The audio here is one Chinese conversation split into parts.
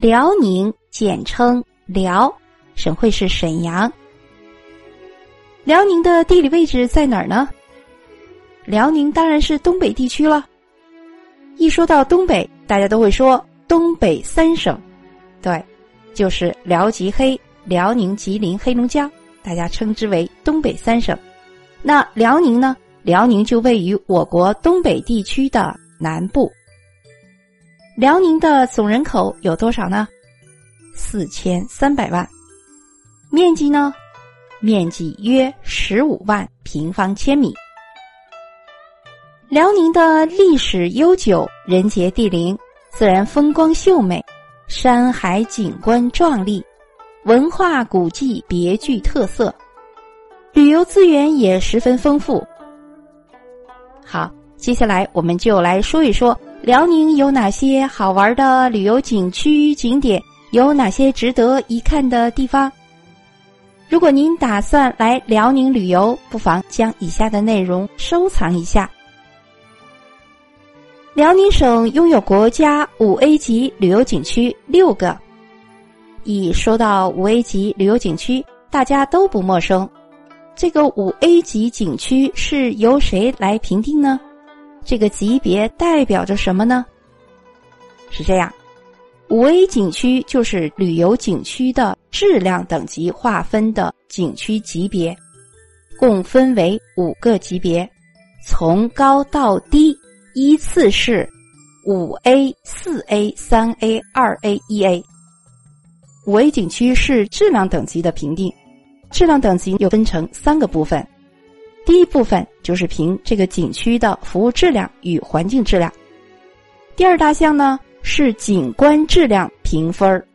辽宁简称辽，省会是沈阳。辽宁的地理位置在哪儿呢？辽宁当然是东北地区了。一说到东北，大家都会说东北三省，对，就是辽、吉、黑，辽宁、吉林、黑龙江，大家称之为东北三省。那辽宁呢？辽宁就位于我国东北地区的南部。辽宁的总人口有多少呢？四千三百万。面积呢？面积约十五万平方千米。辽宁的历史悠久，人杰地灵，自然风光秀美，山海景观壮丽，文化古迹别具特色，旅游资源也十分丰富。好，接下来我们就来说一说辽宁有哪些好玩的旅游景区景点，有哪些值得一看的地方。如果您打算来辽宁旅游，不妨将以下的内容收藏一下。辽宁省拥有国家五 A 级旅游景区六个。一说到五 A 级旅游景区，大家都不陌生。这个五 A 级景区是由谁来评定呢？这个级别代表着什么呢？是这样。五 A 景区就是旅游景区的质量等级划分的景区级别，共分为五个级别，从高到低依次是五 A、四 A、三 A、二 A、一 A。五 A 景区是质量等级的评定，质量等级又分成三个部分，第一部分就是评这个景区的服务质量与环境质量，第二大项呢。是景观质量评分儿。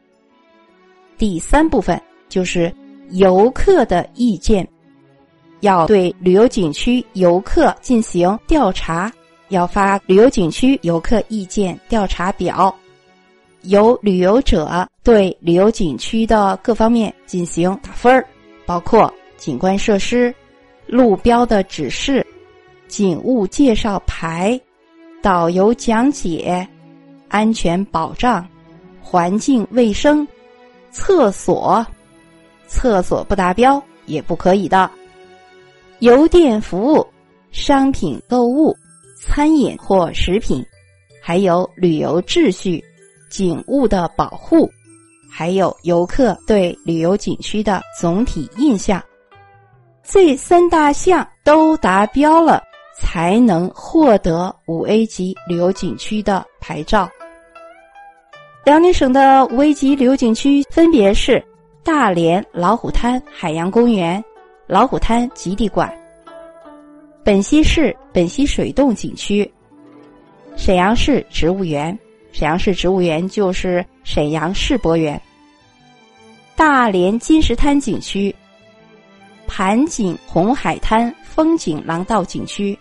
第三部分就是游客的意见，要对旅游景区游客进行调查，要发旅游景区游客意见调查表，由旅游者对旅游景区的各方面进行打分儿，包括景观设施、路标的指示、景物介绍牌、导游讲解。安全保障、环境卫生、厕所，厕所不达标也不可以的。邮电服务、商品购物、餐饮或食品，还有旅游秩序、景物的保护，还有游客对旅游景区的总体印象，这三大项都达标了。才能获得五 A 级旅游景区的牌照。辽宁省的五 A 级旅游景区分别是大连老虎滩海洋公园、老虎滩极地馆、本溪市本溪水洞景区、沈阳市植物园。沈阳市植物园就是沈阳世博园。大连金石滩景区、盘锦红海滩风景廊道景区。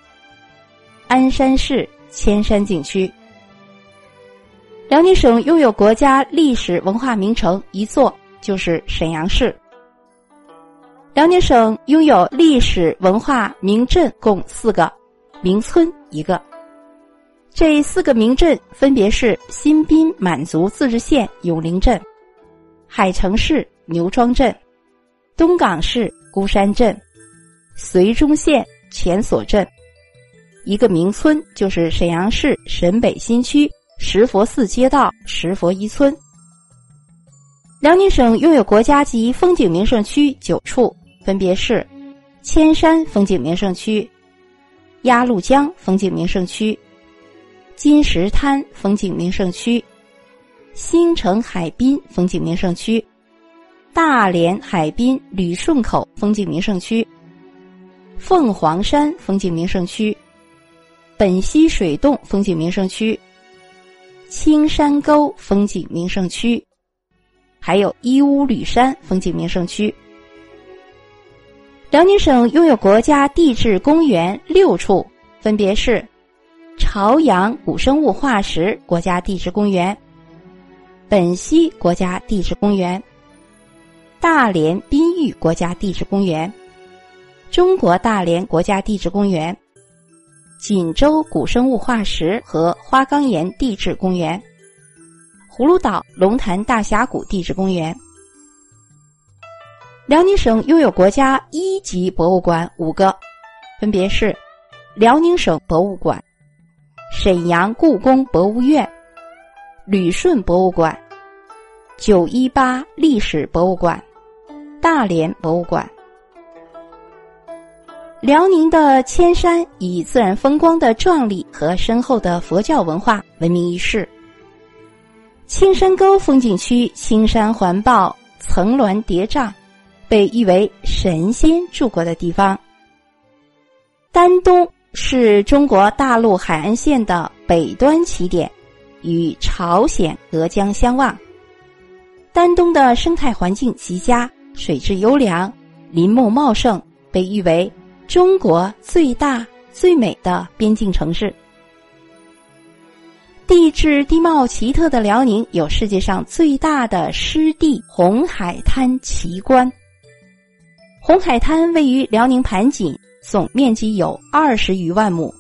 鞍山市千山景区。辽宁省拥有国家历史文化名城一座，就是沈阳市。辽宁省拥有历史文化名镇共四个，名村一个。这四个名镇分别是新宾满族自治县永陵镇、海城市牛庄镇、东港市孤山镇、绥中县前所镇。一个名村就是沈阳市沈北新区石佛寺街道石佛一村。辽宁省拥有国家级风景名胜区九处，分别是千山风景名胜区、鸭绿江风景名胜区、金石滩风景名胜区、新城海滨风景名胜区、大连海滨旅顺口风景名胜区、凤凰山风景名胜区。本溪水洞风景名胜区、青山沟风景名胜区，还有义乌吕山风景名胜区。辽宁省拥有国家地质公园六处，分别是朝阳古生物化石国家地质公园、本溪国家地质公园、大连滨玉国家地质公园、中国大连国家地质公园。锦州古生物化石和花岗岩地质公园、葫芦岛龙潭大峡谷地质公园。辽宁省拥有国家一级博物馆五个，分别是辽宁省博物馆、沈阳故宫博物院、旅顺博物馆、九一八历史博物馆、大连博物馆。辽宁的千山以自然风光的壮丽和深厚的佛教文化闻名于世。青山沟风景区青山环抱，层峦叠嶂。被誉为神仙住过的地方。丹东是中国大陆海岸线的北端起点，与朝鲜隔江相望。丹东的生态环境极佳，水质优良，林木茂盛，被誉为中国最大最美的边境城市。地质地貌奇特的辽宁，有世界上最大的湿地红海滩奇观。红海滩位于辽宁盘锦，总面积有二十余万亩，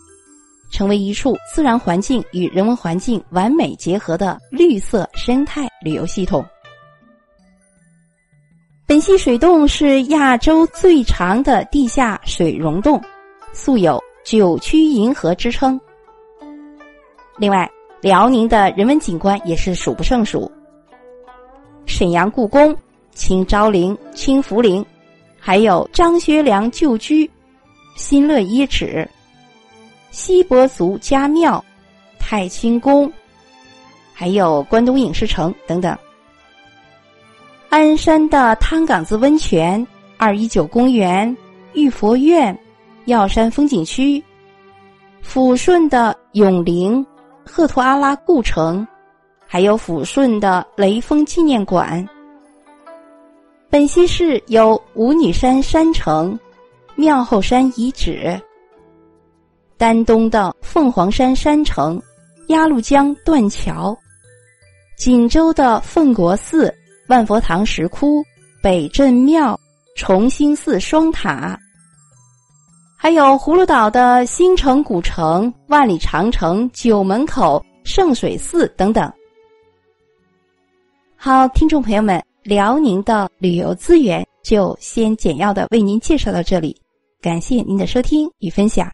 成为一处自然环境与人文环境完美结合的绿色生态旅游系统。本溪水洞是亚洲最长的地下水溶洞，素有“九曲银河”之称。另外，辽宁的人文景观也是数不胜数：沈阳故宫、清昭陵、清福陵。还有张学良旧居、新乐遗址、锡伯族家庙、太清宫，还有关东影视城等等。鞍山的汤岗子温泉、二一九公园、玉佛院、药山风景区，抚顺的永陵、赫图阿拉故城，还有抚顺的雷锋纪念馆。本溪市有五女山山城、庙后山遗址、丹东的凤凰山山城、鸭绿江断桥、锦州的奉国寺、万佛堂石窟、北镇庙、崇兴寺双塔，还有葫芦岛的新城古城、万里长城、九门口、圣水寺等等。好，听众朋友们。辽宁的旅游资源就先简要的为您介绍到这里，感谢您的收听与分享。